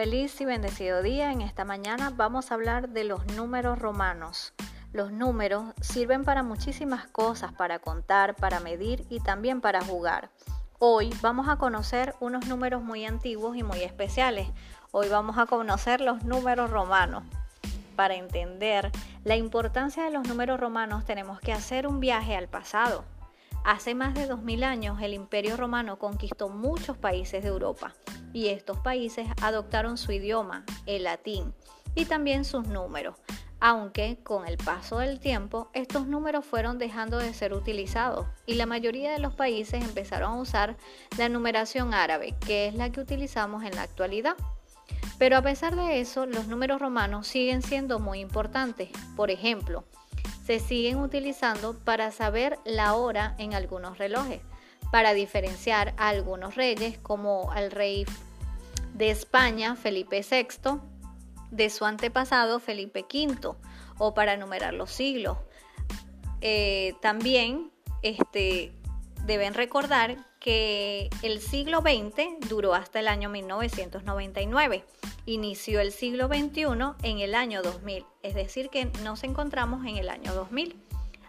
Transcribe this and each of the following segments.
Feliz y bendecido día. En esta mañana vamos a hablar de los números romanos. Los números sirven para muchísimas cosas, para contar, para medir y también para jugar. Hoy vamos a conocer unos números muy antiguos y muy especiales. Hoy vamos a conocer los números romanos. Para entender la importancia de los números romanos tenemos que hacer un viaje al pasado. Hace más de 2000 años el Imperio Romano conquistó muchos países de Europa y estos países adoptaron su idioma, el latín, y también sus números, aunque con el paso del tiempo estos números fueron dejando de ser utilizados y la mayoría de los países empezaron a usar la numeración árabe, que es la que utilizamos en la actualidad. Pero a pesar de eso, los números romanos siguen siendo muy importantes. Por ejemplo, se siguen utilizando para saber la hora en algunos relojes, para diferenciar a algunos reyes como al rey de España, Felipe VI, de su antepasado, Felipe V, o para numerar los siglos. Eh, también este, deben recordar que el siglo XX duró hasta el año 1999 inició el siglo XXI en el año 2000, es decir, que nos encontramos en el año 2000.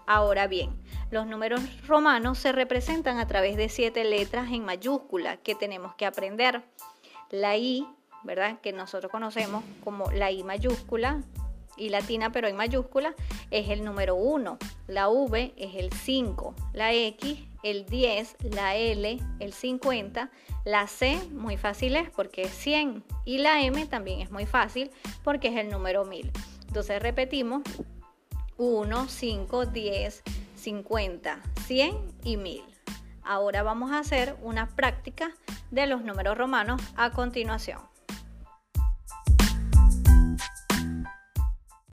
Ahora bien, los números romanos se representan a través de siete letras en mayúscula que tenemos que aprender. La I, ¿verdad? Que nosotros conocemos como la I mayúscula, y latina pero en mayúscula, es el número 1. La V es el 5. La X, el 10. La L, el 50. La C, muy fácil es porque es 100. Y la M también es muy fácil porque es el número 1000. Entonces repetimos 1, 5, 10, 50, 100 y 1000. Ahora vamos a hacer una práctica de los números romanos a continuación.